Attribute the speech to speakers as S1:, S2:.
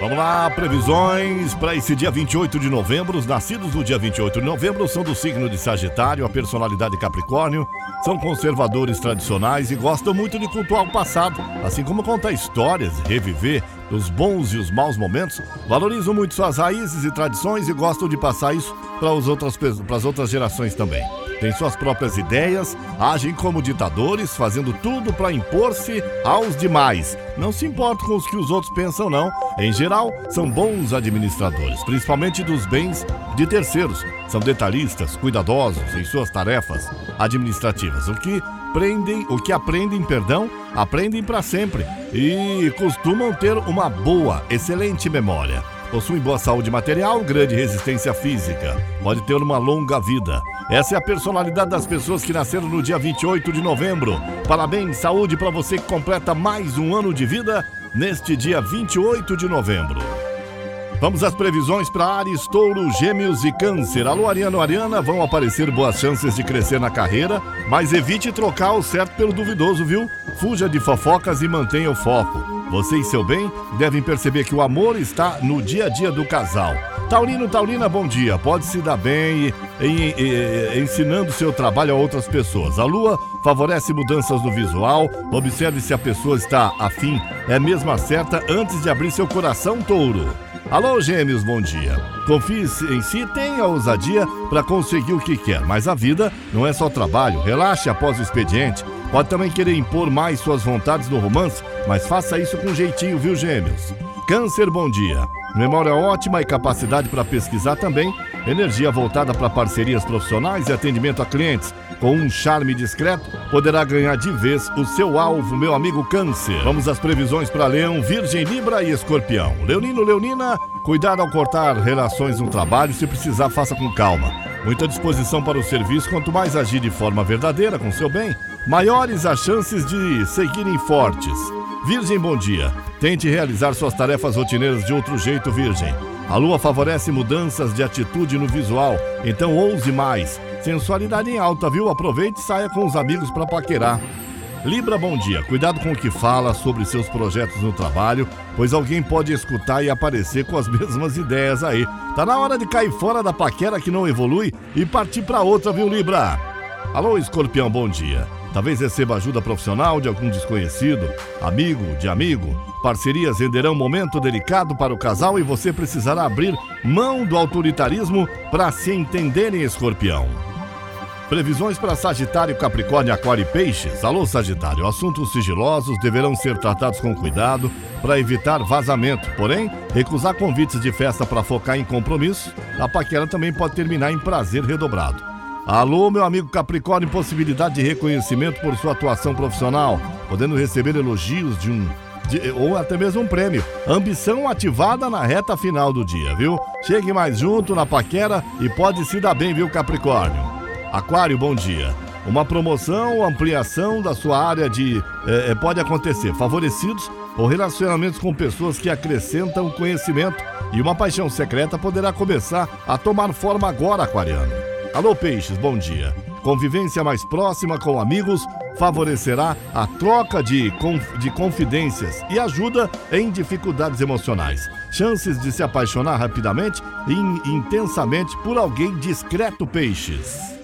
S1: Vamos lá, previsões para esse dia 28 de novembro. Os nascidos no dia 28 de novembro são do signo de Sagitário, a personalidade Capricórnio, são conservadores tradicionais e gostam muito de cultuar o passado, assim como contar histórias, reviver os bons e os maus momentos, valorizam muito suas raízes e tradições e gostam de passar isso para as outras, outras gerações também têm suas próprias ideias, agem como ditadores, fazendo tudo para impor-se aos demais. Não se importam com os que os outros pensam, não. Em geral, são bons administradores, principalmente dos bens de terceiros. São detalhistas, cuidadosos em suas tarefas administrativas, o que aprendem, o que aprendem, perdão, aprendem para sempre e costumam ter uma boa, excelente memória. Possuem boa saúde material, grande resistência física. Pode ter uma longa vida. Essa é a personalidade das pessoas que nasceram no dia 28 de novembro. Parabéns, saúde para você que completa mais um ano de vida neste dia 28 de novembro. Vamos às previsões para Ares, Touro, Gêmeos e Câncer. Alô, Ariano, Ariana, vão aparecer boas chances de crescer na carreira, mas evite trocar o certo pelo duvidoso, viu? Fuja de fofocas e mantenha o foco. Você e seu bem devem perceber que o amor está no dia a dia do casal. Taurino, Taurina, bom dia. Pode se dar bem em, em, ensinando seu trabalho a outras pessoas. A lua favorece mudanças no visual. Observe se a pessoa está afim, é mesmo a certa antes de abrir seu coração, touro. Alô, gêmeos, bom dia. Confie em si, tenha ousadia para conseguir o que quer, mas a vida não é só trabalho. Relaxe após o expediente. Pode também querer impor mais suas vontades no romance, mas faça isso com jeitinho, viu, gêmeos? Câncer, bom dia. Memória ótima e capacidade para pesquisar também. Energia voltada para parcerias profissionais e atendimento a clientes. Com um charme discreto, poderá ganhar de vez o seu alvo, meu amigo Câncer. Vamos às previsões para Leão, Virgem, Libra e Escorpião. Leonino, Leonina, cuidado ao cortar relações no trabalho. Se precisar, faça com calma. Muita disposição para o serviço. Quanto mais agir de forma verdadeira com seu bem, maiores as chances de seguirem fortes. Virgem, bom dia. Tente realizar suas tarefas rotineiras de outro jeito, Virgem. A lua favorece mudanças de atitude no visual, então ouse mais. Sensualidade em alta, viu? Aproveite e saia com os amigos para paquerar. Libra, bom dia. Cuidado com o que fala sobre seus projetos no trabalho, pois alguém pode escutar e aparecer com as mesmas ideias aí. Tá na hora de cair fora da paquera que não evolui e partir para outra, viu, Libra? Alô, Escorpião, bom dia. Talvez receba ajuda profissional de algum desconhecido, amigo de amigo. Parcerias renderão momento delicado para o casal e você precisará abrir mão do autoritarismo para se entenderem, escorpião. Previsões para Sagitário, Capricórnio, Aquário e Peixes. Alô, Sagitário. Assuntos sigilosos deverão ser tratados com cuidado para evitar vazamento. Porém, recusar convites de festa para focar em compromisso, a paquera também pode terminar em prazer redobrado. Alô, meu amigo Capricórnio, possibilidade de reconhecimento por sua atuação profissional, podendo receber elogios de um de, ou até mesmo um prêmio. Ambição ativada na reta final do dia, viu? Chegue mais junto na paquera e pode se dar bem, viu, Capricórnio? Aquário, bom dia. Uma promoção ou ampliação da sua área de eh, pode acontecer. Favorecidos ou relacionamentos com pessoas que acrescentam conhecimento e uma paixão secreta poderá começar a tomar forma agora, aquariano. Alô Peixes, bom dia. Convivência mais próxima com amigos favorecerá a troca de, conf de confidências e ajuda em dificuldades emocionais. Chances de se apaixonar rapidamente e intensamente por alguém discreto, Peixes.